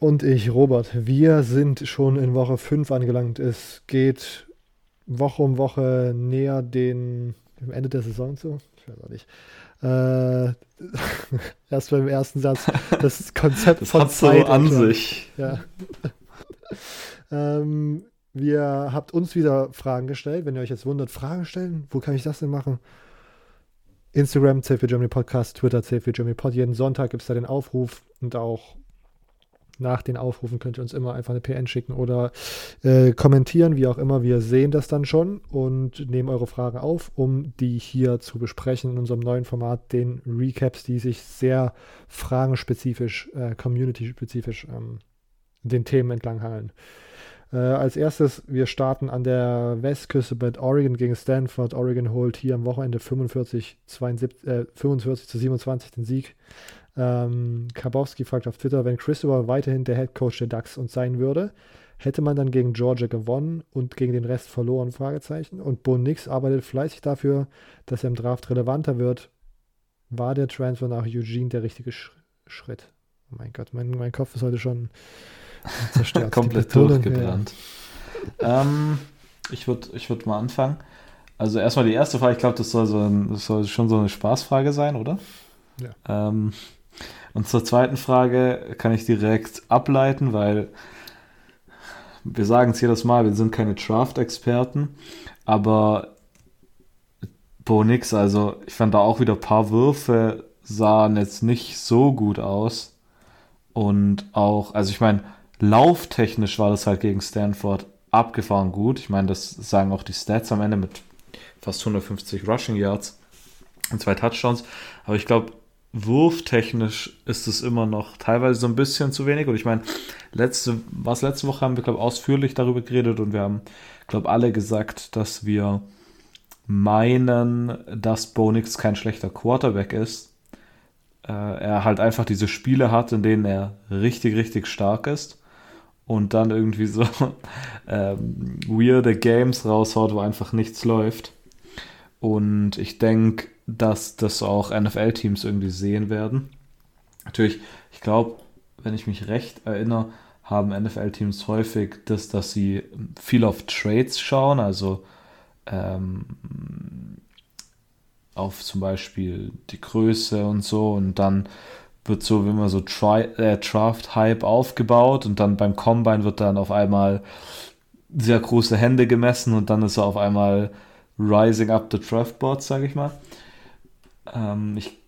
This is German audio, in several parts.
Und ich, Robert. Wir sind schon in Woche 5 angelangt. Es geht Woche um Woche näher den, dem Ende der Saison zu. Ich weiß auch nicht. Äh, erst beim ersten Satz das Konzept das von hat Zeit so an und- sich. Ja. ähm, wir habt uns wieder Fragen gestellt. Wenn ihr euch jetzt wundert, Fragen stellen, wo kann ich das denn machen? Instagram, CFB Germany Podcast, Twitter, CFB Germany Pod. Jeden Sonntag gibt es da den Aufruf und auch nach den Aufrufen könnt ihr uns immer einfach eine PN schicken oder äh, kommentieren, wie auch immer. Wir sehen das dann schon und nehmen eure Fragen auf, um die hier zu besprechen in unserem neuen Format, den Recaps, die sich sehr fragenspezifisch, äh, community-spezifisch ähm, den Themen entlanghangeln. Äh, als erstes, wir starten an der Westküste bei Oregon gegen Stanford. Oregon holt hier am Wochenende 45, 72, äh, 45 zu 27 den Sieg. Ähm, Kabowski fragt auf Twitter, wenn Christopher weiterhin der Head Coach der Ducks und sein würde, hätte man dann gegen Georgia gewonnen und gegen den Rest verloren? Fragezeichen. Und Bo Nix arbeitet fleißig dafür, dass er im Draft relevanter wird. War der Transfer nach Eugene der richtige Sch Schritt? Oh mein Gott, mein, mein Kopf ist heute schon zerstört. Komplett durchgebrannt. Ähm, ich würde ich würd mal anfangen. Also erstmal die erste Frage, ich glaube, das soll, so ein, das soll schon so eine Spaßfrage sein, oder? Ja. Ähm, und zur zweiten Frage kann ich direkt ableiten, weil wir sagen es jedes Mal, wir sind keine Draft-Experten, aber Bo Nix, also ich fand da auch wieder ein paar Würfe sahen jetzt nicht so gut aus. Und auch, also ich meine, lauftechnisch war das halt gegen Stanford abgefahren gut. Ich meine, das sagen auch die Stats am Ende mit fast 150 Rushing Yards und zwei Touchdowns. Aber ich glaube, wurftechnisch ist es immer noch teilweise so ein bisschen zu wenig. Und ich meine, letzte, was letzte Woche haben wir, glaube ich, ausführlich darüber geredet und wir haben, glaube alle gesagt, dass wir meinen, dass Bo Nix kein schlechter Quarterback ist. Äh, er halt einfach diese Spiele hat, in denen er richtig, richtig stark ist und dann irgendwie so ähm, weirde Games raushaut, wo einfach nichts läuft. Und ich denke, dass das auch NFL-Teams irgendwie sehen werden. Natürlich, ich glaube, wenn ich mich recht erinnere, haben NFL-Teams häufig das, dass sie viel auf Trades schauen, also ähm, auf zum Beispiel die Größe und so und dann wird so wie immer so äh, Draft-Hype aufgebaut und dann beim Combine wird dann auf einmal sehr große Hände gemessen und dann ist er auf einmal rising up the draftboard, sage ich mal. Ähm, ich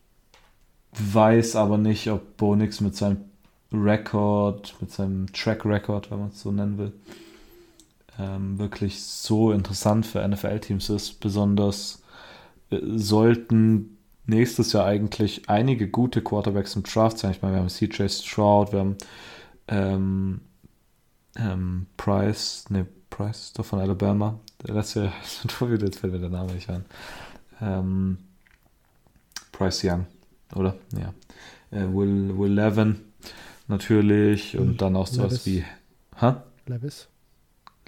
weiß aber nicht, ob Bo Nix mit seinem Record, mit seinem Track Record, wenn man es so nennen will, ähm, wirklich so interessant für NFL-Teams ist. Besonders äh, sollten nächstes Jahr eigentlich einige gute Quarterbacks im Draft sein. Ich meine, wir haben CJ Stroud, wir haben ähm, ähm, Price, ne, Price ist doch von Alabama. Der letzte Jahr, jetzt fällt mir der Name nicht ein. Ähm, Price Young, oder? Ja. Äh, Will, Will Levin natürlich und dann auch sowas Levis. wie. Ha? Levis.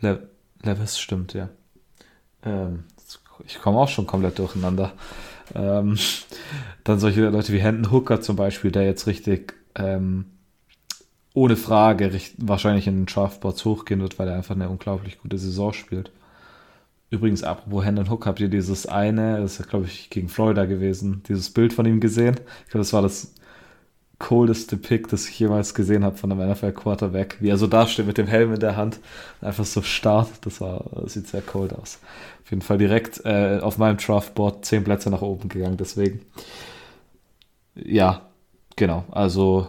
Le Levis stimmt, ja. Ähm, ich komme auch schon komplett durcheinander. Ähm, dann solche Leute wie Hendon Hooker zum Beispiel, der jetzt richtig ähm, ohne Frage richt wahrscheinlich in den Draftboards hochgehen wird, weil er einfach eine unglaublich gute Saison spielt. Übrigens, apropos Hendon Hook, habt ihr dieses eine, das ist glaube ich gegen Florida gewesen, dieses Bild von ihm gesehen? Ich glaube, das war das coldeste Pick, das ich jemals gesehen habe von einem NFL Quarterback. Wie er so dasteht mit dem Helm in der Hand, einfach so starrt. Das war, das sieht sehr cold aus. Auf jeden Fall direkt äh, auf meinem Draftboard zehn Plätze nach oben gegangen, deswegen. Ja, genau. Also,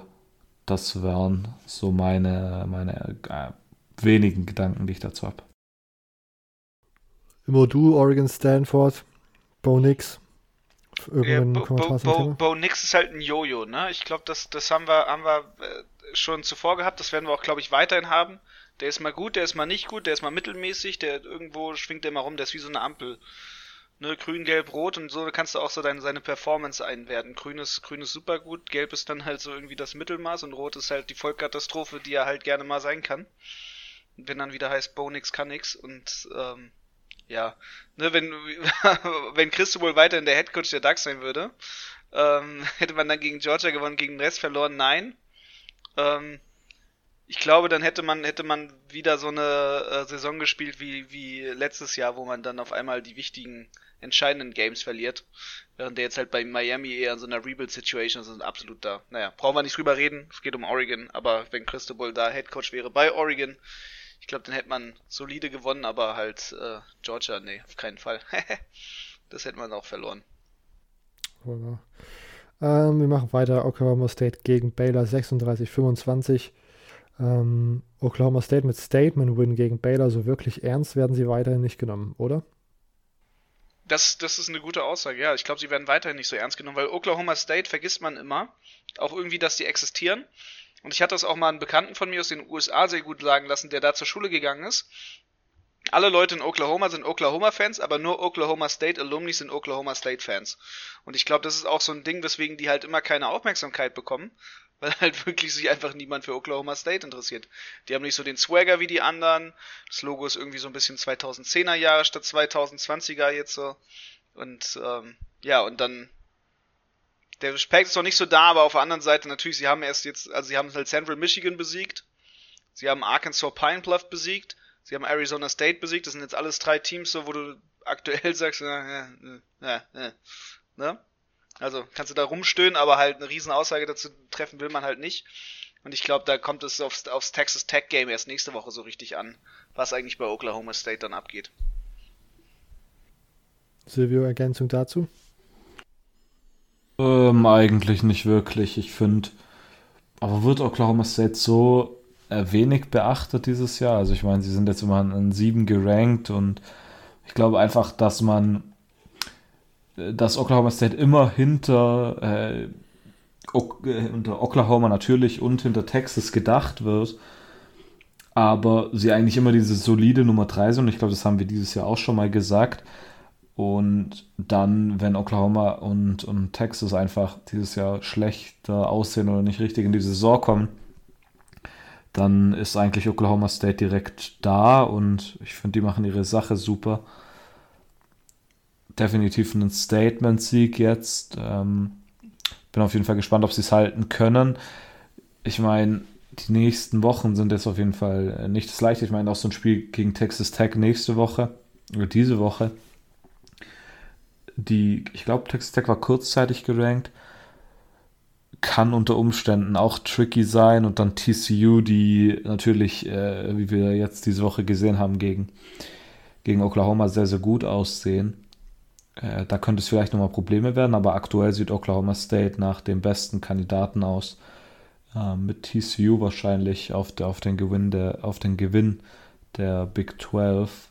das wären so meine, meine äh, wenigen Gedanken, die ich dazu habe. Du, Oregon, Stanford, Bo Nix. Ja, Bo, Bo, Bo? Bo Nix ist halt ein Jojo, ne? Ich glaube, das, das haben wir, haben wir äh, schon zuvor gehabt, das werden wir auch, glaube ich, weiterhin haben. Der ist mal gut, der ist mal nicht gut, der ist mal mittelmäßig, der irgendwo schwingt der mal rum, der ist wie so eine Ampel. Ne, grün, gelb, rot und so kannst du auch so deine, seine Performance einwerten. Grün ist, grün ist super gut, gelb ist dann halt so irgendwie das Mittelmaß und rot ist halt die Vollkatastrophe, die er halt gerne mal sein kann. Wenn dann wieder heißt, Bo nix kann nix und ähm, ja, ne, wenn, wenn Christo wohl weiter in der Headcoach der Ducks sein würde, ähm, hätte man dann gegen Georgia gewonnen, gegen den Rest verloren? Nein. Ähm, ich glaube, dann hätte man, hätte man wieder so eine äh, Saison gespielt wie, wie letztes Jahr, wo man dann auf einmal die wichtigen, entscheidenden Games verliert. Während der jetzt halt bei Miami eher in so einer Rebuild-Situation ist und absolut da. Naja, brauchen wir nicht drüber reden, es geht um Oregon, aber wenn Cristobal da Headcoach wäre bei Oregon, ich glaube, dann hätte man solide gewonnen, aber halt äh, Georgia, nee, auf keinen Fall. das hätte man auch verloren. Ähm, wir machen weiter. Oklahoma State gegen Baylor 36-25. Ähm, Oklahoma State mit Statement-Win gegen Baylor, so wirklich ernst werden sie weiterhin nicht genommen, oder? Das, das ist eine gute Aussage, ja. Ich glaube, sie werden weiterhin nicht so ernst genommen, weil Oklahoma State vergisst man immer. Auch irgendwie, dass die existieren. Und ich hatte das auch mal einen Bekannten von mir aus den USA sehr gut sagen lassen, der da zur Schule gegangen ist. Alle Leute in Oklahoma sind Oklahoma-Fans, aber nur Oklahoma State Alumni sind Oklahoma State-Fans. Und ich glaube, das ist auch so ein Ding, weswegen die halt immer keine Aufmerksamkeit bekommen, weil halt wirklich sich einfach niemand für Oklahoma State interessiert. Die haben nicht so den Swagger wie die anderen. Das Logo ist irgendwie so ein bisschen 2010er Jahre statt 2020er jetzt so. Und ähm, ja, und dann der Respekt ist noch nicht so da, aber auf der anderen Seite natürlich, sie haben erst jetzt, also sie haben halt Central Michigan besiegt, sie haben Arkansas Pine Bluff besiegt, sie haben Arizona State besiegt, das sind jetzt alles drei Teams, so wo du aktuell sagst, ja, ja, ja, ne? Also kannst du da rumstöhnen, aber halt eine riesen Aussage dazu treffen will man halt nicht. Und ich glaube, da kommt es aufs, aufs Texas Tech Game erst nächste Woche so richtig an, was eigentlich bei Oklahoma State dann abgeht. Silvio, Ergänzung dazu? Ähm, eigentlich nicht wirklich. Ich finde, aber wird Oklahoma State so äh, wenig beachtet dieses Jahr? Also ich meine, sie sind jetzt immer an 7 gerankt und ich glaube einfach, dass man dass Oklahoma State immer hinter, äh, äh, unter Oklahoma natürlich und hinter Texas gedacht wird, aber sie eigentlich immer diese solide Nummer 3 sind. Und ich glaube, das haben wir dieses Jahr auch schon mal gesagt. Und dann, wenn Oklahoma und, und Texas einfach dieses Jahr schlechter aussehen oder nicht richtig in die Saison kommen, dann ist eigentlich Oklahoma State direkt da und ich finde, die machen ihre Sache super definitiv ein Statement-Sieg jetzt. Ähm, bin auf jeden Fall gespannt, ob sie es halten können. Ich meine, die nächsten Wochen sind jetzt auf jeden Fall nicht das Leichte. Ich meine, auch so ein Spiel gegen Texas Tech nächste Woche oder diese Woche. Die, ich glaube, Texas Tech war kurzzeitig gerankt. Kann unter Umständen auch tricky sein und dann TCU, die natürlich, äh, wie wir jetzt diese Woche gesehen haben, gegen, gegen Oklahoma sehr, sehr gut aussehen. Äh, da könnte es vielleicht nochmal Probleme werden, aber aktuell sieht Oklahoma State nach dem besten Kandidaten aus. Äh, mit TCU wahrscheinlich auf, der, auf, den Gewinn der, auf den Gewinn der Big 12.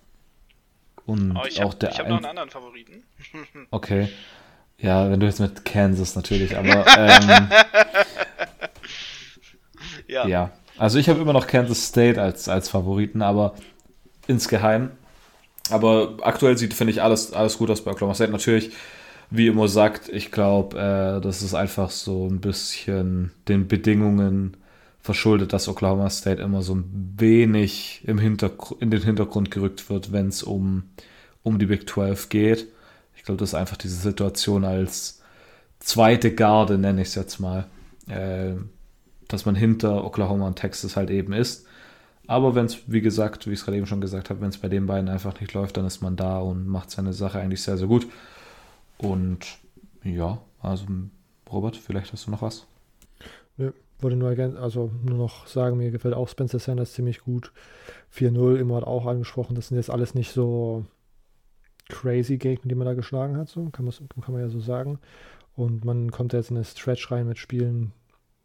Und oh, ich auch hab, der. Ich habe noch einen anderen Favoriten. okay. Ja, wenn du jetzt mit Kansas natürlich, aber. Ähm, ja. ja. Also ich habe immer noch Kansas State als, als Favoriten, aber insgeheim aber aktuell sieht, finde ich, alles, alles gut aus bei Oklahoma State. Natürlich, wie immer sagt, ich glaube, äh, das ist einfach so ein bisschen den Bedingungen verschuldet, dass Oklahoma State immer so ein wenig im in den Hintergrund gerückt wird, wenn es um, um die Big 12 geht. Ich glaube, das ist einfach diese Situation als zweite Garde, nenne ich es jetzt mal, äh, dass man hinter Oklahoma und Texas halt eben ist. Aber wenn es, wie gesagt, wie ich es gerade eben schon gesagt habe, wenn es bei den beiden einfach nicht läuft, dann ist man da und macht seine Sache eigentlich sehr, sehr gut. Und ja, also Robert, vielleicht hast du noch was? Nö, wollte nur, also nur noch sagen, mir gefällt auch Spencer Sanders ziemlich gut. 4-0, immer hat auch angesprochen, das sind jetzt alles nicht so crazy Gegner, die man da geschlagen hat, so kann, kann man ja so sagen. Und man kommt jetzt in eine Stretch rein mit Spielen,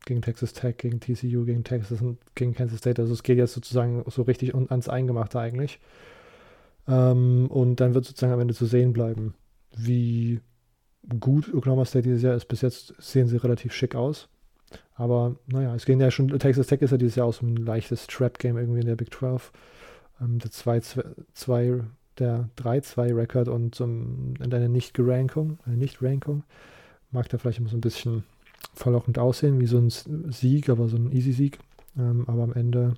gegen Texas Tech, gegen TCU, gegen Texas und gegen Kansas State. Also es geht jetzt sozusagen so richtig ans Eingemachte eigentlich. Ähm, und dann wird sozusagen am Ende zu sehen bleiben, wie gut Oklahoma State dieses Jahr ist. Bis jetzt sehen sie relativ schick aus. Aber naja, es gehen ja schon, Texas Tech ist ja dieses Jahr auch so ein leichtes Trap-Game irgendwie in der Big 12. Ähm, der 2, der 3-2-Record und so in deiner Nicht-Gerankung, eine Nicht-Rankung, mag da vielleicht immer so ein bisschen verlockend aussehen, wie so ein Sieg, aber so ein Easy-Sieg. Ähm, aber am Ende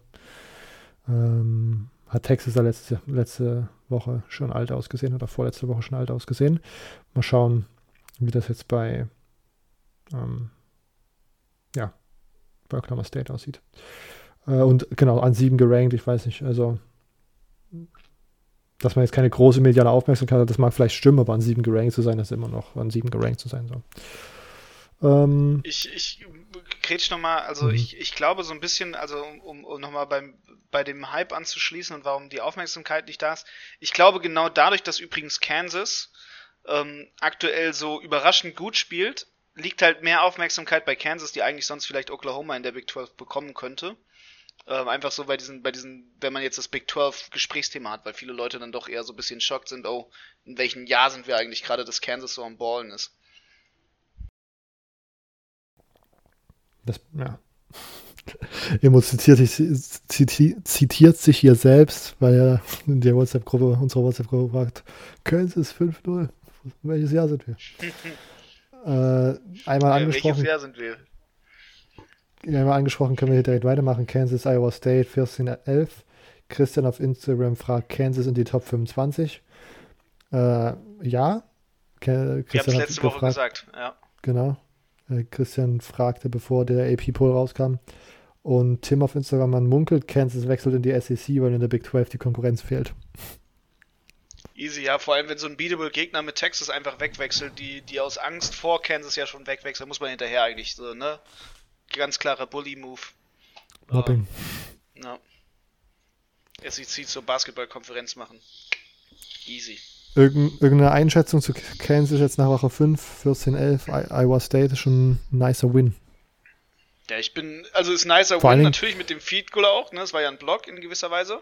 ähm, hat Texas da letzte, letzte Woche schon alt ausgesehen oder vorletzte Woche schon alt ausgesehen. Mal schauen, wie das jetzt bei ähm, ja, bei Oklahoma State aussieht. Äh, und genau, an sieben gerankt, ich weiß nicht, also dass man jetzt keine große mediale Aufmerksamkeit hat, das mag vielleicht stimmen, aber an sieben gerankt zu sein, ist immer noch an sieben gerankt zu sein. So. Ähm, ich, ich kretsch nochmal, also mhm. ich, ich glaube so ein bisschen, also um, um nochmal beim, bei dem Hype anzuschließen und warum die Aufmerksamkeit nicht da ist. Ich glaube genau dadurch, dass übrigens Kansas ähm, aktuell so überraschend gut spielt, liegt halt mehr Aufmerksamkeit bei Kansas, die eigentlich sonst vielleicht Oklahoma in der Big 12 bekommen könnte. Ähm, einfach so bei diesen, bei diesen, wenn man jetzt das Big 12 Gesprächsthema hat, weil viele Leute dann doch eher so ein bisschen schockt sind, oh, in welchem Jahr sind wir eigentlich gerade, dass Kansas so am Ballen ist. Das, ja. Emo zitiert, zitiert, zitiert, sich hier selbst, weil er in der WhatsApp-Gruppe, unserer WhatsApp-Gruppe fragt, Kansas 5-0. Welches Jahr sind wir? Äh, einmal angesprochen. Welches Jahr sind wir? Einmal angesprochen, können wir hier direkt weitermachen. Kansas, Iowa State, 14-11. Christian auf Instagram fragt, Kansas in die Top 25. Äh, ja. Christian ich habe es letzte Woche gesagt, ja. Genau. Äh, Christian fragte, bevor der AP-Poll rauskam. Und Tim auf Instagram, man munkelt, Kansas wechselt in die SEC, weil in der Big 12 die Konkurrenz fehlt. Easy, ja, vor allem wenn so ein beatable Gegner mit Texas einfach wegwechselt, die, die aus Angst vor Kansas ja schon wegwechseln, muss man hinterher eigentlich so, ne? Ganz klarer Bully-Move. Mobbing. Uh, ja. SEC zur Basketballkonferenz machen. Easy. Irgend, irgendeine Einschätzung zu Kansas jetzt nach Woche 5, 14-11, Iowa State ist schon ein nicer Win. Ja, ich bin, also ist nicer Vor Win, natürlich mit dem Feed Goal auch, ne? Das war ja ein Block in gewisser Weise.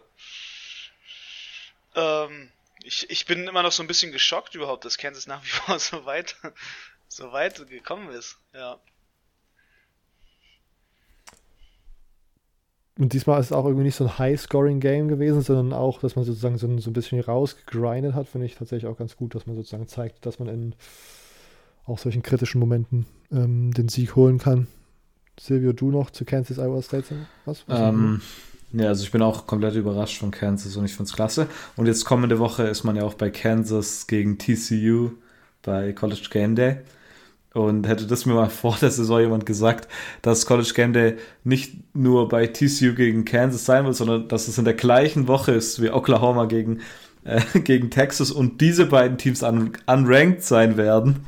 Ähm, ich, ich bin immer noch so ein bisschen geschockt überhaupt, dass Kansas nach wie vor so weit, so weit gekommen ist. Ja. Und diesmal ist es auch irgendwie nicht so ein High-Scoring-Game gewesen, sondern auch, dass man sozusagen so ein, so ein bisschen rausgegrindet hat, finde ich tatsächlich auch ganz gut, dass man sozusagen zeigt, dass man in auch solchen kritischen Momenten ähm, den Sieg holen kann. Silvio, du noch zu Kansas Iowa State? Was? was ähm, ja, also ich bin auch komplett überrascht von Kansas und ich finde es klasse. Und jetzt kommende Woche ist man ja auch bei Kansas gegen TCU bei College Game Day. Und hätte das mir mal vor der Saison jemand gesagt, dass College Game Day nicht nur bei TCU gegen Kansas sein wird, sondern dass es in der gleichen Woche ist wie Oklahoma gegen, äh, gegen Texas und diese beiden Teams un unranked sein werden,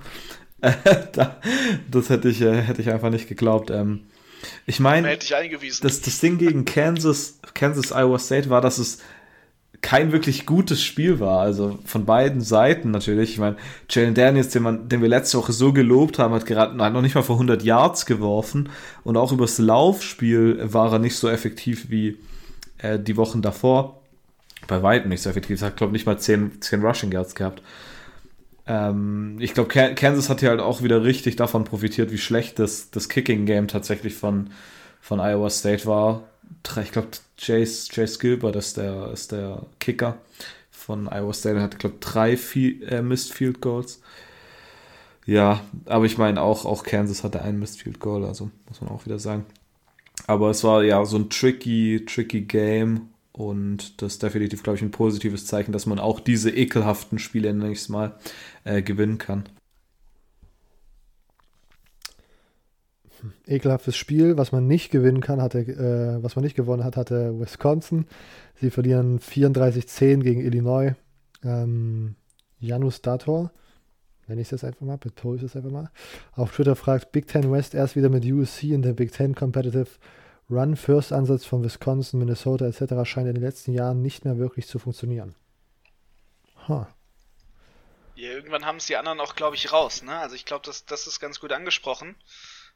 das hätte ich, äh, hätte ich einfach nicht geglaubt. Ähm, ich meine, das, das Ding gegen Kansas, Kansas Iowa State war, dass es kein wirklich gutes Spiel war. Also von beiden Seiten natürlich. Ich meine, Jalen Daniels, den, man, den wir letzte Woche so gelobt haben, hat gerade noch nicht mal vor 100 Yards geworfen. Und auch übers Laufspiel war er nicht so effektiv wie äh, die Wochen davor. Bei weitem nicht so effektiv. Er hat, glaube ich, nicht mal 10, 10 Rushing Yards gehabt. Ähm, ich glaube, Kansas hat hier halt auch wieder richtig davon profitiert, wie schlecht das, das Kicking-Game tatsächlich von, von Iowa State war. Ich glaube, Chase, Chase Gilbert ist der, ist der Kicker von Iowa State. Er hat, glaube ich, drei Field, äh, Missed Field Goals. Ja, aber ich meine auch, auch Kansas hatte ein Missed Field Goal, also muss man auch wieder sagen. Aber es war ja so ein tricky, tricky Game und das ist definitiv, glaube ich, ein positives Zeichen, dass man auch diese ekelhaften Spiele nächstes Mal äh, gewinnen kann. Ekelhaftes Spiel, was man nicht gewinnen kann, hatte, äh, was man nicht gewonnen hat, hatte Wisconsin. Sie verlieren 34-10 gegen Illinois. Ähm, Janus Dator, nenne ich das einfach mal, betone das einfach mal, auf Twitter fragt, Big Ten West erst wieder mit USC in der Big Ten Competitive Run-First-Ansatz von Wisconsin, Minnesota etc. scheint in den letzten Jahren nicht mehr wirklich zu funktionieren. Huh. Ja, irgendwann haben es die anderen auch, glaube ich, raus. Ne? Also ich glaube, das, das ist ganz gut angesprochen.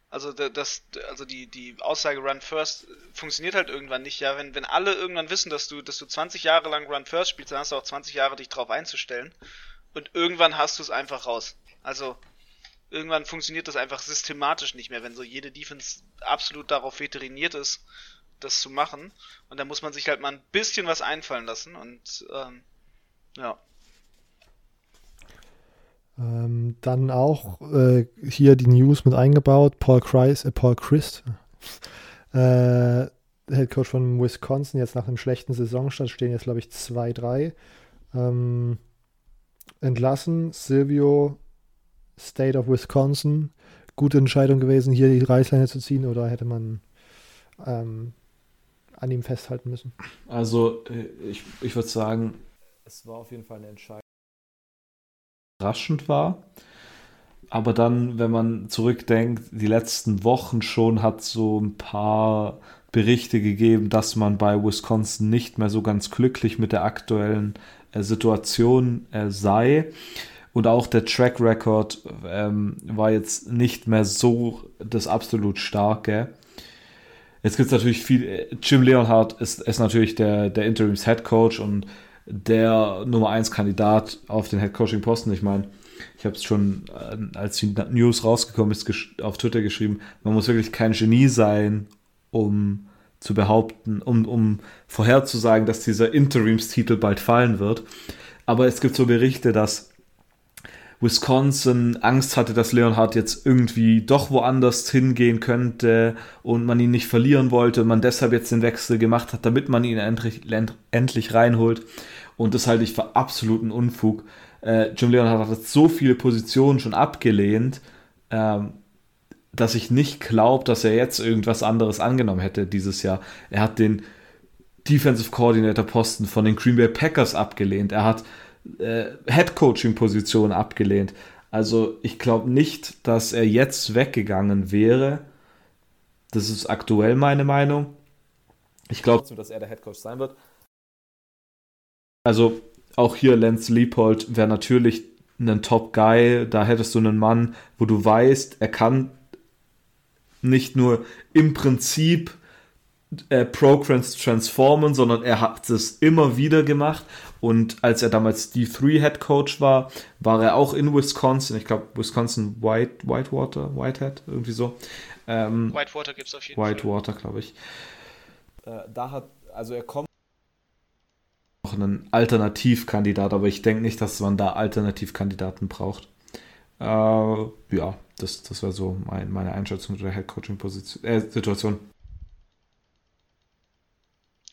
Also das, also die, die Aussage Run First funktioniert halt irgendwann nicht. Ja, wenn, wenn alle irgendwann wissen, dass du, dass du 20 Jahre lang Run First spielst, dann hast du auch 20 Jahre dich drauf einzustellen. Und irgendwann hast du es einfach raus. Also irgendwann funktioniert das einfach systematisch nicht mehr, wenn so jede Defense absolut darauf veteriniert ist, das zu machen. Und da muss man sich halt mal ein bisschen was einfallen lassen und ähm, ja. Ähm, dann auch äh, hier die News mit eingebaut. Paul Christ, äh, Paul Christ, äh, Head Coach von Wisconsin, jetzt nach einem schlechten Saisonstart stehen jetzt, glaube ich, 2-3. Ähm, entlassen. Silvio, State of Wisconsin. Gute Entscheidung gewesen, hier die Reißleine zu ziehen, oder hätte man ähm, an ihm festhalten müssen? Also, äh, ich, ich würde sagen, es war auf jeden Fall eine Entscheidung, überraschend war. Aber dann, wenn man zurückdenkt, die letzten Wochen schon hat so ein paar Berichte gegeben, dass man bei Wisconsin nicht mehr so ganz glücklich mit der aktuellen äh, Situation äh, sei. Und auch der Track Record ähm, war jetzt nicht mehr so das absolut starke. Jetzt gibt es natürlich viel. Äh, Jim Leonhardt ist, ist natürlich der, der Interims Head Coach und der Nummer 1 Kandidat auf den Head Coaching Posten. Ich meine, ich habe es schon, äh, als die News rausgekommen ist, auf Twitter geschrieben, man muss wirklich kein Genie sein, um zu behaupten, um, um vorherzusagen, dass dieser Interimstitel bald fallen wird. Aber es gibt so Berichte, dass Wisconsin Angst hatte, dass Leonhardt jetzt irgendwie doch woanders hingehen könnte und man ihn nicht verlieren wollte und man deshalb jetzt den Wechsel gemacht hat, damit man ihn endlich, endlich reinholt. Und das halte ich für absoluten Unfug. Äh, Jim Leonhardt hat so viele Positionen schon abgelehnt, ähm, dass ich nicht glaube, dass er jetzt irgendwas anderes angenommen hätte dieses Jahr. Er hat den Defensive Coordinator Posten von den Green Bay Packers abgelehnt. Er hat äh, Head Coaching Position abgelehnt. Also ich glaube nicht, dass er jetzt weggegangen wäre. Das ist aktuell meine Meinung. Ich glaube, dass er der Head Coach sein wird. Also auch hier Lance Leopold wäre natürlich ein Top Guy. Da hättest du einen Mann, wo du weißt, er kann nicht nur im Prinzip äh, Programs transformen, sondern er hat es immer wieder gemacht. Und als er damals D3 Head Coach war, war er auch in Wisconsin. Ich glaube, Wisconsin White, Whitewater, Whitehead, irgendwie so. Ähm, Whitewater gibt es auf jeden Whitewater, Fall. glaube ich. Äh, da hat, also er kommt einen Alternativkandidat, aber ich denke nicht, dass man da Alternativkandidaten braucht. Äh, ja, das, das wäre so mein, meine Einschätzung der Headcoaching-Situation. Äh,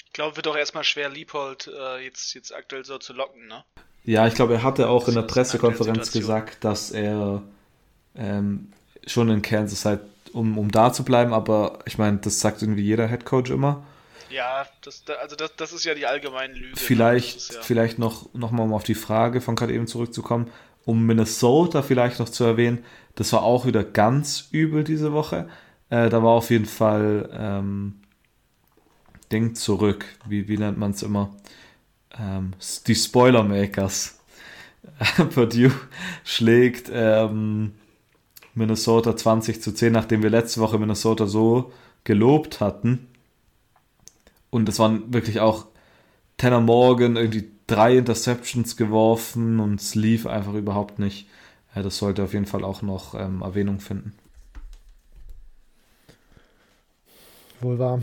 ich glaube, wird auch erstmal schwer, Liebold äh, jetzt, jetzt aktuell so zu locken, ne? Ja, ich glaube, er hatte auch in der Pressekonferenz gesagt, dass er ähm, schon in Kansas halt, um, um da zu bleiben, aber ich meine, das sagt irgendwie jeder Headcoach immer. Ja, das, also das, das ist ja die allgemeine Lüge. Ne? Vielleicht, ja. vielleicht noch, noch mal um auf die Frage von gerade eben zurückzukommen, um Minnesota vielleicht noch zu erwähnen, das war auch wieder ganz übel diese Woche. Äh, da war auf jeden Fall ähm, Ding zurück. Wie, wie nennt man es immer? Ähm, die Spoilermakers. Purdue schlägt ähm, Minnesota 20 zu 10, nachdem wir letzte Woche Minnesota so gelobt hatten. Und es waren wirklich auch Tanner Morgan irgendwie drei Interceptions geworfen und es lief einfach überhaupt nicht. Das sollte auf jeden Fall auch noch ähm, Erwähnung finden. Wohl wahr.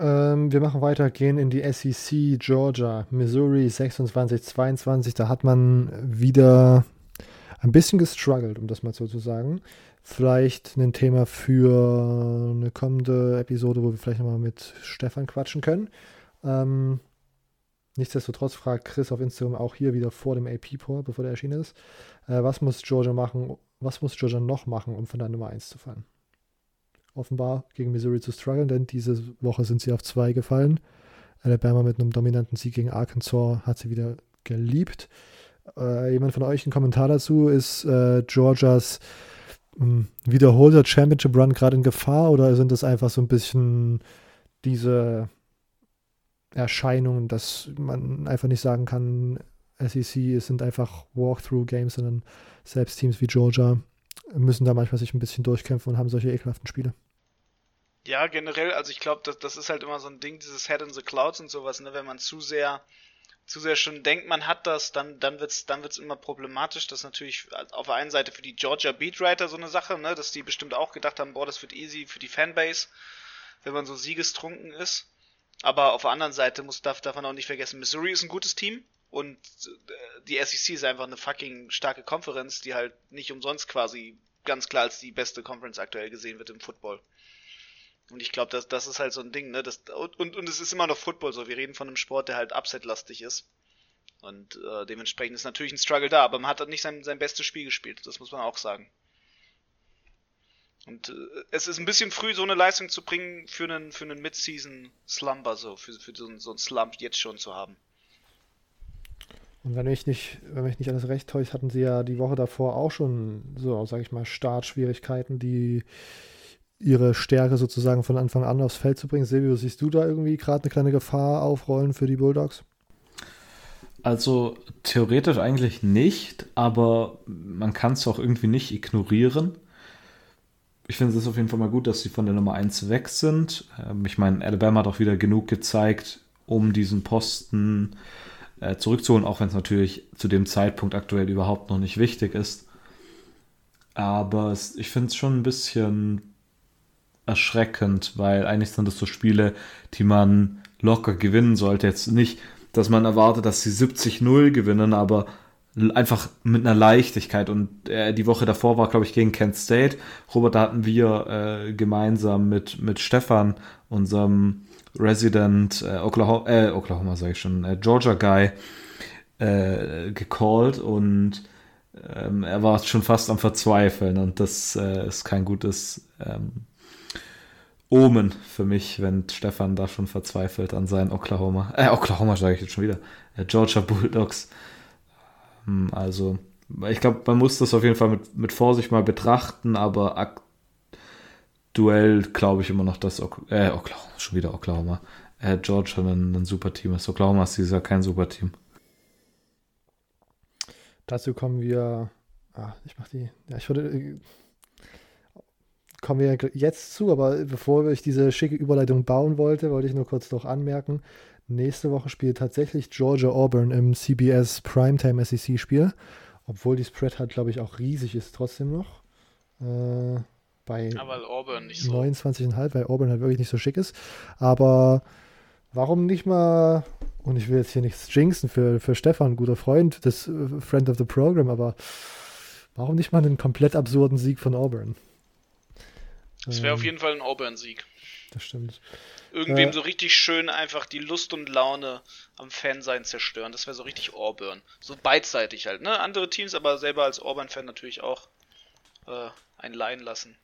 Ähm, wir machen weiter, gehen in die SEC Georgia, Missouri 26, 22. Da hat man wieder ein bisschen gestruggelt, um das mal so zu sagen. Vielleicht ein Thema für eine kommende Episode, wo wir vielleicht nochmal mit Stefan quatschen können. Ähm, nichtsdestotrotz fragt Chris auf Instagram auch hier wieder vor dem AP-Pour, bevor der erschienen ist. Äh, was muss Georgia machen? Was muss Georgia noch machen, um von der Nummer 1 zu fallen? offenbar gegen Missouri zu strugglen, denn diese Woche sind sie auf zwei gefallen. Alabama mit einem dominanten Sieg gegen Arkansas hat sie wieder geliebt. Äh, jemand von euch einen Kommentar dazu? Ist äh, Georgias wiederholter Championship Run gerade in Gefahr oder sind das einfach so ein bisschen diese Erscheinungen, dass man einfach nicht sagen kann, SEC es sind einfach Walkthrough-Games, sondern selbst Teams wie Georgia müssen da manchmal sich ein bisschen durchkämpfen und haben solche ekelhaften Spiele. Ja, generell, also ich glaube, das, das ist halt immer so ein Ding, dieses Head in the Clouds und sowas, ne? wenn man zu sehr zu sehr schon denkt, man hat das, dann, dann wird's, dann wird's immer problematisch. Das ist natürlich auf der einen Seite für die Georgia Beatwriter so eine Sache, ne, dass die bestimmt auch gedacht haben, boah, das wird easy für die Fanbase, wenn man so siegestrunken ist. Aber auf der anderen Seite muss, darf, darf man auch nicht vergessen, Missouri ist ein gutes Team und äh, die SEC ist einfach eine fucking starke Konferenz, die halt nicht umsonst quasi ganz klar als die beste Conference aktuell gesehen wird im Football. Und ich glaube, das, das ist halt so ein Ding, ne? Das, und, und, es ist immer noch Football so. Wir reden von einem Sport, der halt upset-lastig ist. Und äh, dementsprechend ist natürlich ein Struggle da, aber man hat nicht sein, sein bestes Spiel gespielt, das muss man auch sagen. Und äh, es ist ein bisschen früh, so eine Leistung zu bringen für einen, für einen Mid-Season-Slumber, so, für, für so, einen, so einen Slump jetzt schon zu haben. Und wenn mich nicht, wenn mich nicht alles recht täuscht, hatten sie ja die Woche davor auch schon so, sag ich mal, Startschwierigkeiten, die ihre Stärke sozusagen von Anfang an aufs Feld zu bringen. Silvio, siehst du da irgendwie gerade eine kleine Gefahr aufrollen für die Bulldogs? Also theoretisch eigentlich nicht, aber man kann es auch irgendwie nicht ignorieren. Ich finde es auf jeden Fall mal gut, dass sie von der Nummer 1 weg sind. Ähm, ich meine, Alabama hat auch wieder genug gezeigt, um diesen Posten äh, zurückzuholen, auch wenn es natürlich zu dem Zeitpunkt aktuell überhaupt noch nicht wichtig ist. Aber ich finde es schon ein bisschen erschreckend, weil eigentlich sind das so Spiele, die man locker gewinnen sollte. Jetzt nicht, dass man erwartet, dass sie 70-0 gewinnen, aber einfach mit einer Leichtigkeit. Und äh, die Woche davor war, glaube ich, gegen Kent State. Robert, da hatten wir äh, gemeinsam mit, mit Stefan, unserem Resident äh, Oklahoma, äh, Oklahoma sage ich schon, äh, Georgia Guy, äh, gecallt und ähm, er war schon fast am Verzweifeln und das ist kein gutes ähm, Omen für mich, wenn Stefan da schon verzweifelt an seinen Oklahoma, äh, Oklahoma sage ich jetzt schon wieder, äh, Georgia Bulldogs. Hm, also, ich glaube, man muss das auf jeden Fall mit, mit Vorsicht mal betrachten, aber aktuell glaube ich immer noch, dass ok äh, Oklahoma, schon wieder Oklahoma, äh, Georgia ein, ein super Team ist. Oklahoma ist dieses Jahr kein super Team. Dazu kommen wir. Ah, ich mach die. Ja, ich würde äh, kommen wir jetzt zu, aber bevor ich diese schicke Überleitung bauen wollte, wollte ich nur kurz noch anmerken, nächste Woche spielt tatsächlich Georgia Auburn im CBS Primetime SEC Spiel, obwohl die Spread halt, glaube ich, auch riesig ist trotzdem noch. Äh, bei aber Auburn nicht so. 29,5, weil Auburn halt wirklich nicht so schick ist. Aber warum nicht mal, und ich will jetzt hier nichts jinxen für, für Stefan, guter Freund, das äh, Friend of the Program, aber warum nicht mal einen komplett absurden Sieg von Auburn? Das wäre auf jeden Fall ein Auburn-Sieg. Das stimmt. Irgendwem äh, so richtig schön einfach die Lust und Laune am Fansein zerstören. Das wäre so richtig Auburn. So beidseitig halt, ne? Andere Teams, aber selber als Auburn-Fan natürlich auch äh, ein Laien lassen.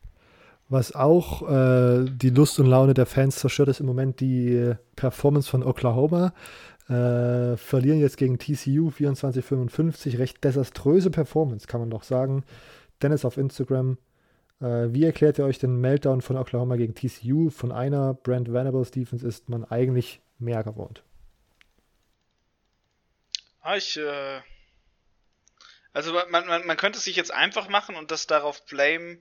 Was auch äh, die Lust und Laune der Fans zerstört, ist im Moment die Performance von Oklahoma. Äh, verlieren jetzt gegen TCU 24-55. Recht desaströse Performance, kann man doch sagen. Dennis auf Instagram äh, wie erklärt ihr euch den Meltdown von Oklahoma gegen TCU? Von einer Brand Venables Defense ist man eigentlich mehr gewohnt. Ah, ich, äh, also man, man, man könnte es sich jetzt einfach machen und das darauf blame,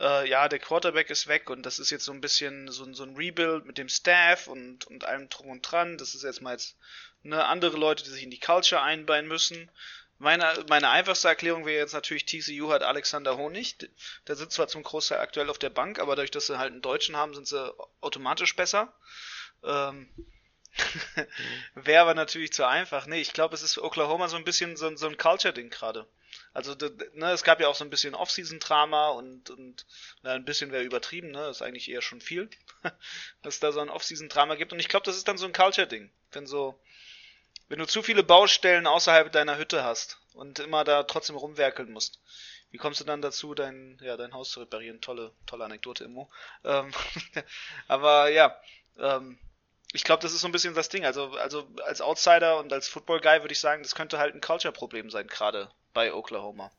äh, ja, der Quarterback ist weg und das ist jetzt so ein bisschen so, so ein Rebuild mit dem Staff und, und allem drum und dran. Das ist jetzt mal jetzt ne, andere Leute, die sich in die Culture einbeinen müssen. Meine, meine einfachste Erklärung wäre jetzt natürlich, TCU hat Alexander Honig. Der sitzt zwar zum Großteil aktuell auf der Bank, aber dadurch, dass sie halt einen Deutschen haben, sind sie automatisch besser. Ähm, wäre aber natürlich zu einfach. Nee, ich glaube, es ist Oklahoma so ein bisschen so, so ein Culture-Ding gerade. Also, ne, es gab ja auch so ein bisschen Off-Season-Drama und, und na, ein bisschen wäre übertrieben, ne? Ist eigentlich eher schon viel, dass da so ein Off-Season-Drama gibt. Und ich glaube, das ist dann so ein Culture-Ding. Wenn so, wenn du zu viele Baustellen außerhalb deiner Hütte hast und immer da trotzdem rumwerkeln musst, wie kommst du dann dazu, dein, ja, dein Haus zu reparieren? Tolle, tolle Anekdote, Immo. Ähm, aber ja, ähm, ich glaube, das ist so ein bisschen das Ding. Also, also als Outsider und als Football-Guy würde ich sagen, das könnte halt ein Culture-Problem sein, gerade bei Oklahoma.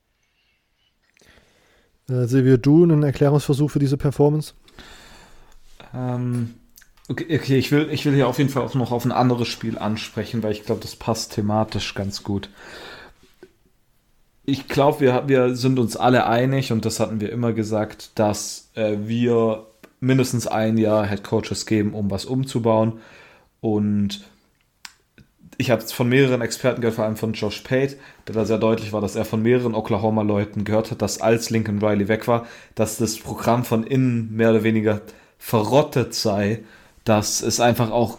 Äh, Silvio, du einen Erklärungsversuch für diese Performance? Ähm, Okay, okay, ich will, ich will hier auf jeden Fall auch noch auf ein anderes Spiel ansprechen, weil ich glaube, das passt thematisch ganz gut. Ich glaube, wir, wir sind uns alle einig, und das hatten wir immer gesagt, dass äh, wir mindestens ein Jahr Head Coaches geben, um was umzubauen. Und ich habe es von mehreren Experten gehört, vor allem von Josh Pate, der da sehr deutlich war, dass er von mehreren Oklahoma-Leuten gehört hat, dass als Lincoln Riley weg war, dass das Programm von innen mehr oder weniger verrottet sei, dass es einfach auch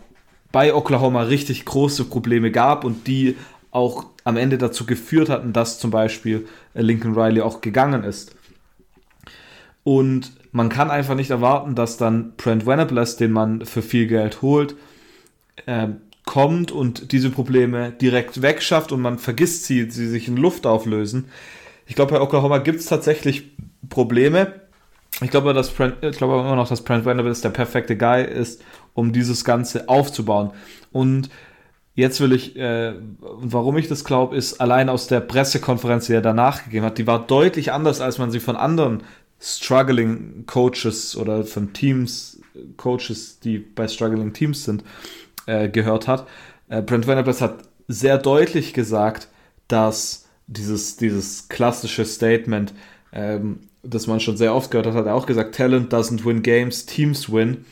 bei Oklahoma richtig große Probleme gab und die auch am Ende dazu geführt hatten, dass zum Beispiel Lincoln Riley auch gegangen ist. Und man kann einfach nicht erwarten, dass dann Brent Venables, den man für viel Geld holt, äh, kommt und diese Probleme direkt wegschafft und man vergisst sie, sie sich in Luft auflösen. Ich glaube, bei Oklahoma gibt es tatsächlich Probleme. Ich glaube, dass Brent, ich glaube immer noch, dass Brent Venables der perfekte Guy ist, um dieses Ganze aufzubauen. Und jetzt will ich, äh, warum ich das glaube, ist allein aus der Pressekonferenz, die er danach gegeben hat, die war deutlich anders, als man sie von anderen struggling Coaches oder von Teams, Coaches, die bei struggling Teams sind, äh, gehört hat. Äh, Brent Venables hat sehr deutlich gesagt, dass dieses, dieses klassische Statement, ähm, das man schon sehr oft gehört hat, hat er auch gesagt, Talent doesn't win games, Teams win.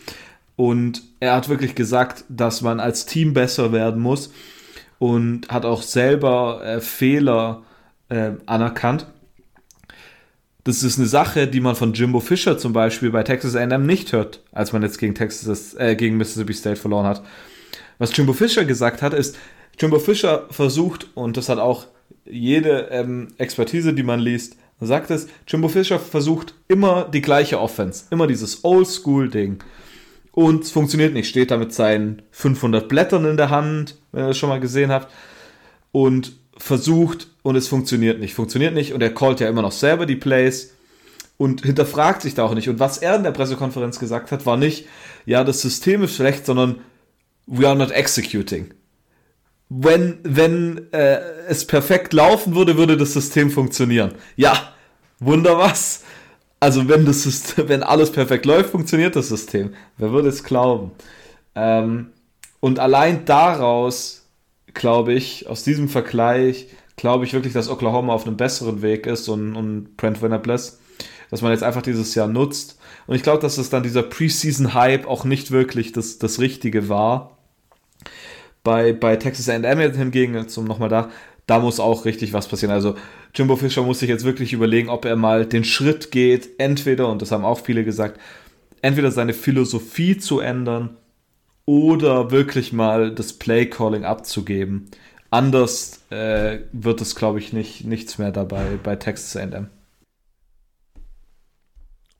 Und er hat wirklich gesagt, dass man als Team besser werden muss und hat auch selber äh, Fehler äh, anerkannt. Das ist eine Sache, die man von Jimbo Fisher zum Beispiel bei Texas A&M nicht hört, als man jetzt gegen Texas, äh, gegen Mississippi State verloren hat. Was Jimbo Fisher gesagt hat, ist, Jimbo Fisher versucht, und das hat auch jede ähm, Expertise, die man liest, sagt es, Jimbo Fisher versucht immer die gleiche Offense, immer dieses Oldschool-Ding. Und es funktioniert nicht. Steht da mit seinen 500 Blättern in der Hand, wenn ihr das schon mal gesehen habt. Und versucht und es funktioniert nicht. Funktioniert nicht und er callt ja immer noch selber die Plays und hinterfragt sich da auch nicht. Und was er in der Pressekonferenz gesagt hat, war nicht, ja, das System ist schlecht, sondern we are not executing. Wenn, wenn äh, es perfekt laufen würde, würde das System funktionieren. Ja, wunder was. Also wenn das System, wenn alles perfekt läuft, funktioniert das System. Wer würde es glauben? Ähm, und allein daraus, glaube ich, aus diesem Vergleich, glaube ich wirklich, dass Oklahoma auf einem besseren Weg ist und, und Brent Venables, dass man jetzt einfach dieses Jahr nutzt. Und ich glaube, dass es dann dieser Preseason-Hype auch nicht wirklich das, das Richtige war. Bei, bei Texas A&M hingegen, zum nochmal da, da muss auch richtig was passieren. Also Jimbo Fischer muss sich jetzt wirklich überlegen, ob er mal den Schritt geht, entweder, und das haben auch viele gesagt, entweder seine Philosophie zu ändern oder wirklich mal das Play-Calling abzugeben. Anders äh, wird es, glaube ich, nicht, nichts mehr dabei bei Texas A&M.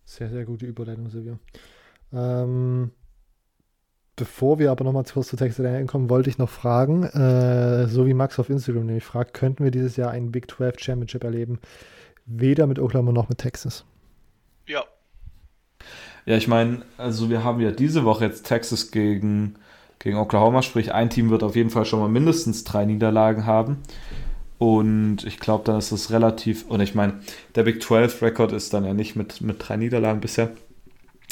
Sehr, sehr gute Überleitung, Silvia. Ähm, Bevor wir aber nochmal kurz zu Texas A&M kommen, wollte ich noch fragen, äh, so wie Max auf Instagram nämlich fragt, könnten wir dieses Jahr einen Big 12 Championship erleben? Weder mit Oklahoma noch mit Texas. Ja. Ja, ich meine, also wir haben ja diese Woche jetzt Texas gegen, gegen Oklahoma, sprich ein Team wird auf jeden Fall schon mal mindestens drei Niederlagen haben. Und ich glaube, dann ist das relativ, und ich meine, der Big 12 Rekord ist dann ja nicht mit, mit drei Niederlagen bisher.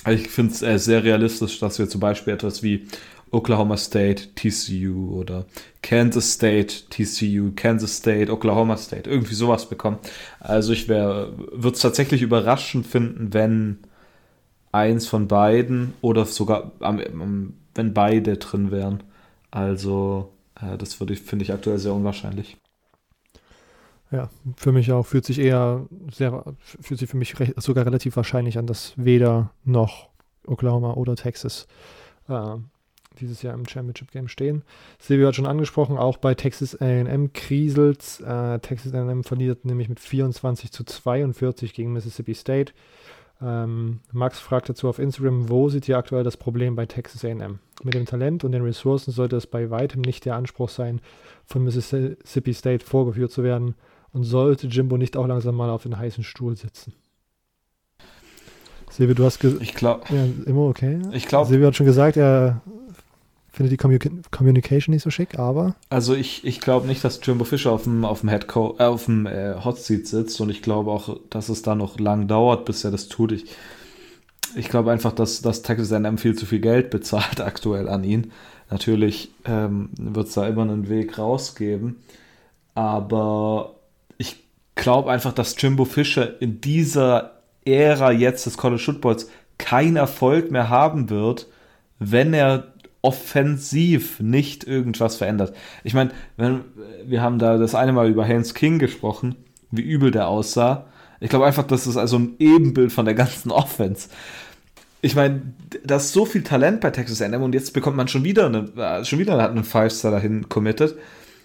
Ich finde es äh, sehr realistisch, dass wir zum Beispiel etwas wie Oklahoma State, TCU oder Kansas State, TCU, Kansas State, Oklahoma State, irgendwie sowas bekommen. Also ich würde es tatsächlich überraschend finden, wenn eins von beiden oder sogar wenn beide drin wären. Also äh, das würde ich, finde ich aktuell sehr unwahrscheinlich. Ja, für mich auch. Fühlt sich eher sehr, fühlt sich für mich recht, sogar relativ wahrscheinlich an, dass weder noch Oklahoma oder Texas äh, dieses Jahr im Championship Game stehen. Silvio hat schon angesprochen, auch bei Texas AM kriselt äh, Texas AM verliert nämlich mit 24 zu 42 gegen Mississippi State. Ähm, Max fragt dazu auf Instagram, wo sieht ihr aktuell das Problem bei Texas AM? Mit dem Talent und den Ressourcen sollte es bei weitem nicht der Anspruch sein, von Mississippi State vorgeführt zu werden. Und sollte Jimbo nicht auch langsam mal auf den heißen Stuhl sitzen? Silvio, du hast gesagt. Ich glaube. Ja, immer okay. Ich glaube. Silvio hat schon gesagt, er findet die Commu Communication nicht so schick, aber. Also ich, ich glaube nicht, dass Jimbo Fischer auf dem, auf dem, Head äh, auf dem äh, Hot Seat sitzt und ich glaube auch, dass es da noch lang dauert, bis er das tut. Ich, ich glaube einfach, dass, dass Texas A&M viel zu viel Geld bezahlt aktuell an ihn. Natürlich ähm, wird es da immer einen Weg rausgeben, aber glaube einfach, dass Jimbo Fischer in dieser Ära jetzt des College Footballs keinen Erfolg mehr haben wird, wenn er offensiv nicht irgendwas verändert. Ich meine, wir haben da das eine Mal über Hans King gesprochen, wie übel der aussah. Ich glaube einfach, das ist also ein Ebenbild von der ganzen Offense. Ich meine, da ist so viel Talent bei Texas A&M und jetzt bekommt man schon wieder eine, äh, schon wieder hat einen Five-Star dahin committed.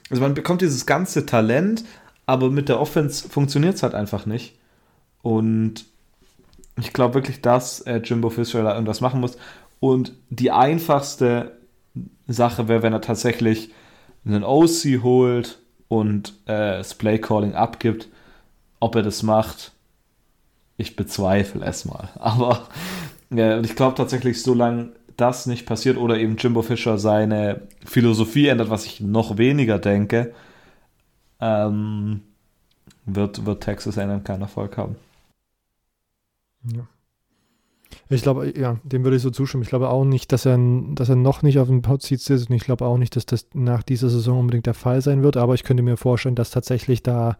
Also man bekommt dieses ganze Talent, aber mit der Offense funktioniert es halt einfach nicht. Und ich glaube wirklich, dass äh, Jimbo Fisher da irgendwas machen muss. Und die einfachste Sache wäre, wenn er tatsächlich einen OC holt und äh, das Play-Calling abgibt. Ob er das macht, ich bezweifle es mal. Aber äh, ich glaube tatsächlich, solange das nicht passiert oder eben Jimbo Fisher seine Philosophie ändert, was ich noch weniger denke, ähm, wird, wird Texas A&M keinen Erfolg haben. Ja. Ich glaube, ja, dem würde ich so zustimmen. Ich glaube auch nicht, dass er, dass er noch nicht auf dem Hotseat sitzt und ich glaube auch nicht, dass das nach dieser Saison unbedingt der Fall sein wird, aber ich könnte mir vorstellen, dass tatsächlich da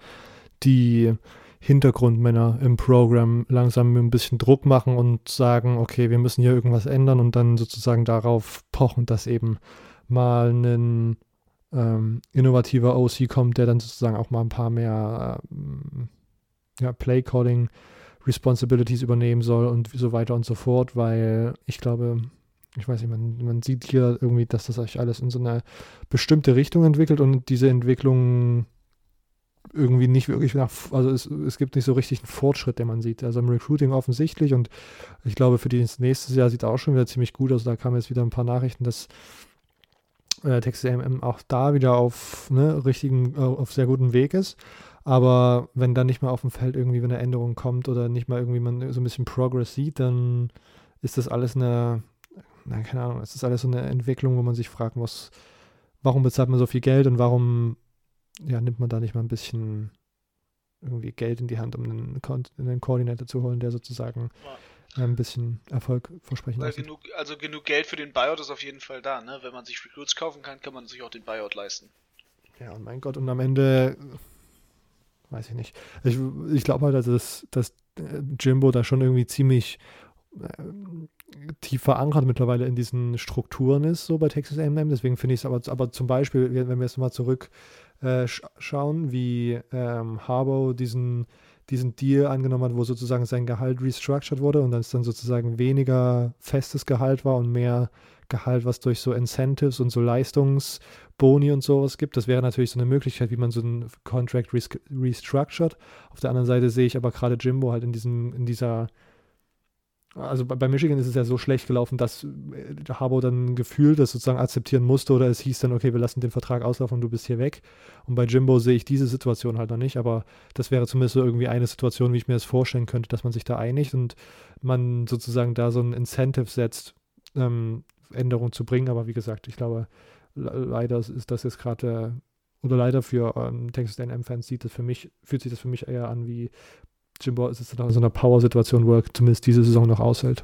die Hintergrundmänner im Programm langsam ein bisschen Druck machen und sagen, okay, wir müssen hier irgendwas ändern und dann sozusagen darauf pochen, dass eben mal ein ähm, innovativer OC kommt, der dann sozusagen auch mal ein paar mehr ähm, ja, Play-Calling Responsibilities übernehmen soll und so weiter und so fort, weil ich glaube, ich weiß nicht, man, man sieht hier irgendwie, dass das sich alles in so eine bestimmte Richtung entwickelt und diese Entwicklung irgendwie nicht wirklich nach, also es, es gibt nicht so richtig einen Fortschritt, den man sieht. Also im Recruiting offensichtlich und ich glaube, für das nächste Jahr sieht auch schon wieder ziemlich gut aus. Da kamen jetzt wieder ein paar Nachrichten, dass äh, Texas A&M auch da wieder auf ne, richtigen, äh, auf sehr gutem Weg ist. Aber wenn dann nicht mal auf dem Feld irgendwie eine Änderung kommt oder nicht mal irgendwie man so ein bisschen Progress sieht, dann ist das alles eine, na, keine Ahnung, es ist alles so eine Entwicklung, wo man sich fragt, was, warum bezahlt man so viel Geld und warum ja, nimmt man da nicht mal ein bisschen irgendwie Geld in die Hand, um einen, einen Koordinator zu holen, der sozusagen. Ein bisschen Erfolg versprechen kann. Genug, also genug Geld für den Buyout ist auf jeden Fall da, ne? Wenn man sich Recruits kaufen kann, kann man sich auch den Buyout leisten. Ja, und mein Gott, und am Ende weiß ich nicht. Ich, ich glaube halt, dass, dass äh, Jimbo da schon irgendwie ziemlich äh, tief verankert mittlerweile in diesen Strukturen ist, so bei Texas A&M. Deswegen finde ich es aber, aber zum Beispiel, wenn wir jetzt mal zurück äh, schauen, wie ähm, Harbaugh diesen, diesen Deal angenommen hat, wo sozusagen sein Gehalt restructured wurde und dann es dann sozusagen weniger festes Gehalt war und mehr Gehalt, was durch so Incentives und so Leistungsboni und sowas gibt. Das wäre natürlich so eine Möglichkeit, wie man so einen Contract restructured. Auf der anderen Seite sehe ich aber gerade Jimbo halt in diesem, in dieser also bei, Michigan ist es ja so schlecht gelaufen, dass äh, Harbour dann gefühlt das sozusagen akzeptieren musste oder es hieß dann, okay, wir lassen den Vertrag auslaufen und du bist hier weg. Und bei Jimbo sehe ich diese Situation halt noch nicht, aber das wäre zumindest so irgendwie eine Situation, wie ich mir das vorstellen könnte, dass man sich da einigt und man sozusagen da so ein Incentive setzt, ähm, Änderungen zu bringen. Aber wie gesagt, ich glaube, leider ist das jetzt gerade, oder leider für ähm, Texas A&M-Fans sieht das für mich, fühlt sich das für mich eher an wie Jimbo ist jetzt in so einer Power-Situation, wo er zumindest diese Saison noch aushält.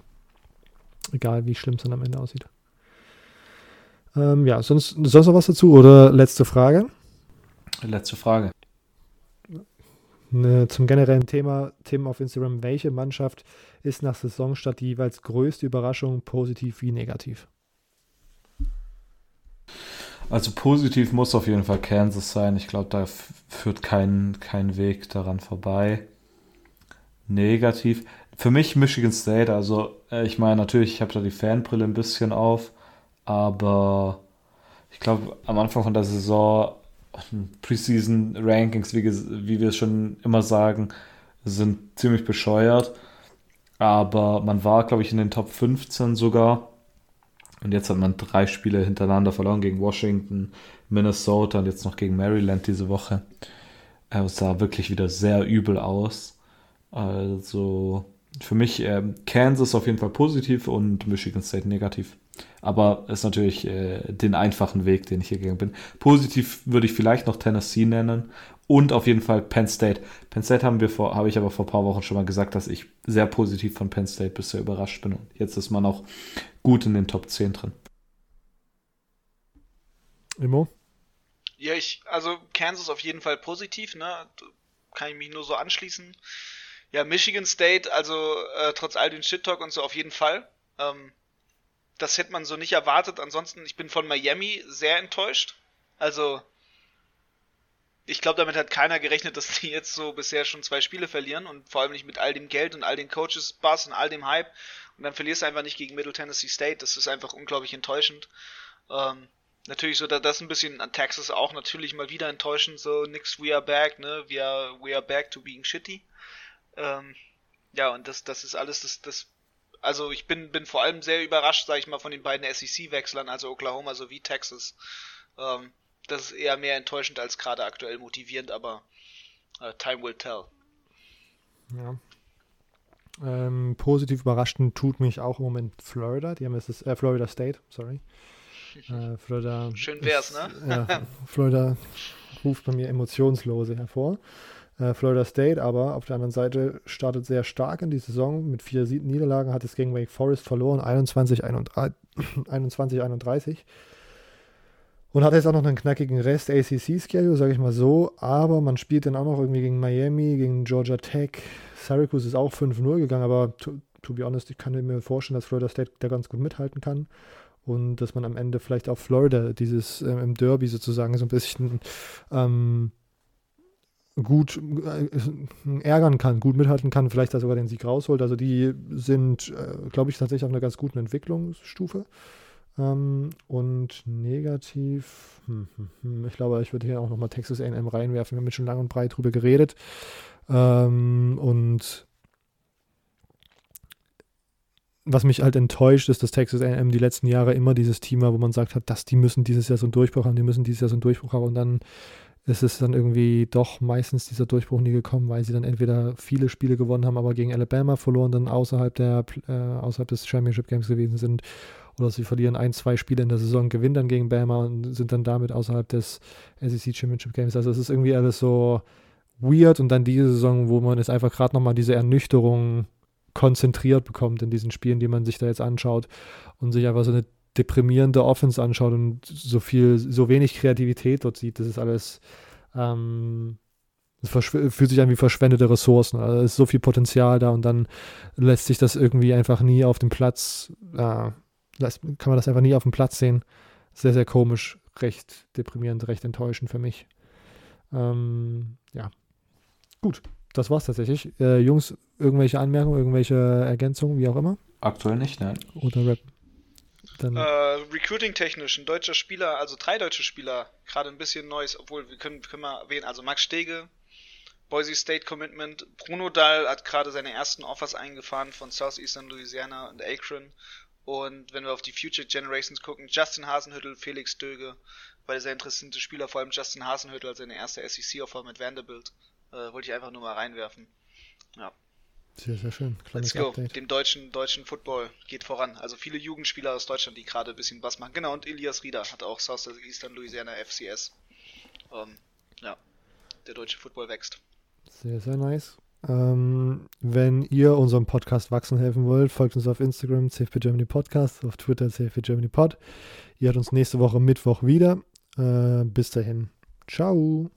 Egal, wie schlimm es dann am Ende aussieht. Ähm, ja, sonst, sonst noch was dazu oder letzte Frage? Letzte Frage. Ne, zum generellen Thema, Themen auf Instagram. Welche Mannschaft ist nach Saisonstart die jeweils größte Überraschung, positiv wie negativ? Also positiv muss auf jeden Fall Kansas sein. Ich glaube, da führt kein, kein Weg daran vorbei negativ. Für mich Michigan State, also äh, ich meine natürlich, ich habe da die Fanbrille ein bisschen auf, aber ich glaube am Anfang von der Saison Preseason Rankings, wie, wie wir es schon immer sagen, sind ziemlich bescheuert. Aber man war, glaube ich, in den Top 15 sogar. Und jetzt hat man drei Spiele hintereinander verloren gegen Washington, Minnesota und jetzt noch gegen Maryland diese Woche. Äh, es sah wirklich wieder sehr übel aus. Also für mich äh, Kansas auf jeden Fall positiv und Michigan State negativ. Aber ist natürlich äh, den einfachen Weg, den ich hier gegangen bin. Positiv würde ich vielleicht noch Tennessee nennen und auf jeden Fall Penn State. Penn State haben wir vor, habe ich aber vor ein paar Wochen schon mal gesagt, dass ich sehr positiv von Penn State bisher überrascht bin. Und jetzt ist man auch gut in den Top 10 drin. Immo? Ja, ich, also Kansas auf jeden Fall positiv, ne? Kann ich mich nur so anschließen. Ja, Michigan State, also äh, trotz all den Shit-Talk und so auf jeden Fall. Ähm, das hätte man so nicht erwartet. Ansonsten, ich bin von Miami sehr enttäuscht. Also, ich glaube, damit hat keiner gerechnet, dass die jetzt so bisher schon zwei Spiele verlieren und vor allem nicht mit all dem Geld und all den Coaches Bass und all dem Hype. Und dann verlierst du einfach nicht gegen Middle Tennessee State. Das ist einfach unglaublich enttäuschend. Ähm, natürlich so, da das ein bisschen an Texas auch natürlich mal wieder enttäuschend. So, nix, we are back, ne? We are, we are back to being shitty. Ähm, ja, und das, das ist alles das, das also ich bin, bin vor allem sehr überrascht, sag ich mal, von den beiden SEC-Wechslern, also Oklahoma sowie Texas. Ähm, das ist eher mehr enttäuschend als gerade aktuell motivierend, aber uh, time will tell. Ja. Ähm, positiv überraschend tut mich auch im Moment Florida. Die haben es äh, Florida State, sorry. Äh, Florida. Schön wär's, ist, ne? ja, Florida ruft bei mir Emotionslose hervor. Äh, Florida State aber auf der anderen Seite startet sehr stark in die Saison mit vier Niederlagen, hat es gegen Wake Forest verloren, 21-31. Und hat jetzt auch noch einen knackigen Rest ACC-Schedule, sage ich mal so. Aber man spielt dann auch noch irgendwie gegen Miami, gegen Georgia Tech. Syracuse ist auch 5-0 gegangen, aber to, to, be honest, ich kann mir vorstellen, dass Florida State da ganz gut mithalten kann. Und dass man am Ende vielleicht auch Florida, dieses äh, im Derby sozusagen, so ein bisschen ähm, gut äh, ärgern kann, gut mithalten kann, vielleicht da sogar den Sieg rausholt. Also die sind, äh, glaube ich, tatsächlich auf einer ganz guten Entwicklungsstufe. Ähm, und negativ, hm, hm, hm, ich glaube, ich würde hier auch nochmal Texas AM reinwerfen. Wir haben schon lang und breit drüber geredet. Ähm, und was mich halt enttäuscht, ist, dass Texas AM die letzten Jahre immer dieses Team war, wo man sagt hat, dass die müssen dieses Jahr so einen Durchbruch haben, die müssen dieses Jahr so einen Durchbruch haben und dann ist es dann irgendwie doch meistens dieser Durchbruch nie gekommen, weil sie dann entweder viele Spiele gewonnen haben, aber gegen Alabama verloren, dann außerhalb, der, äh, außerhalb des Championship Games gewesen sind. Oder sie verlieren ein, zwei Spiele in der Saison, gewinnen dann gegen Bama und sind dann damit außerhalb des SEC Championship Games. Also es ist irgendwie alles so weird und dann diese Saison, wo man es einfach gerade nochmal diese Ernüchterung konzentriert bekommt in diesen Spielen, die man sich da jetzt anschaut und sich einfach so eine deprimierende Offense anschaut und so viel, so wenig Kreativität dort sieht, das ist alles, ähm, fühlt sich an wie verschwendete Ressourcen. Also es ist so viel Potenzial da und dann lässt sich das irgendwie einfach nie auf dem Platz, äh, kann man das einfach nie auf dem Platz sehen. Sehr, sehr komisch, recht deprimierend, recht enttäuschend für mich. Ähm, ja. Gut, das war's tatsächlich. Äh, Jungs, irgendwelche Anmerkungen, irgendwelche Ergänzungen, wie auch immer? Aktuell nicht, nein. Oder Rap? Dann äh, Recruiting-technisch, ein deutscher Spieler, also drei deutsche Spieler, gerade ein bisschen Neues, obwohl wir können, können wir erwähnen, also Max Stege, Boise State Commitment, Bruno Dahl hat gerade seine ersten Offers eingefahren von Southeastern Louisiana und Akron. Und wenn wir auf die Future Generations gucken, Justin Hasenhüttel, Felix Döge, weil sehr interessante Spieler, vor allem Justin Hasenhüttel als seine erste SEC-Offer mit Vanderbilt, äh, wollte ich einfach nur mal reinwerfen. Ja. Sehr, sehr schön. Kleines Let's go. Update. Dem deutschen, deutschen Football geht voran. Also viele Jugendspieler aus Deutschland, die gerade ein bisschen was machen. Genau, und Elias Rieder hat auch South Eastern Louisiana FCS. Ähm, ja, der deutsche Football wächst. Sehr, sehr nice. Ähm, wenn ihr unserem Podcast wachsen helfen wollt, folgt uns auf Instagram, CFP Germany Podcast, auf Twitter, CFP Germany Pod. Ihr hört uns nächste Woche Mittwoch wieder. Äh, bis dahin. Ciao.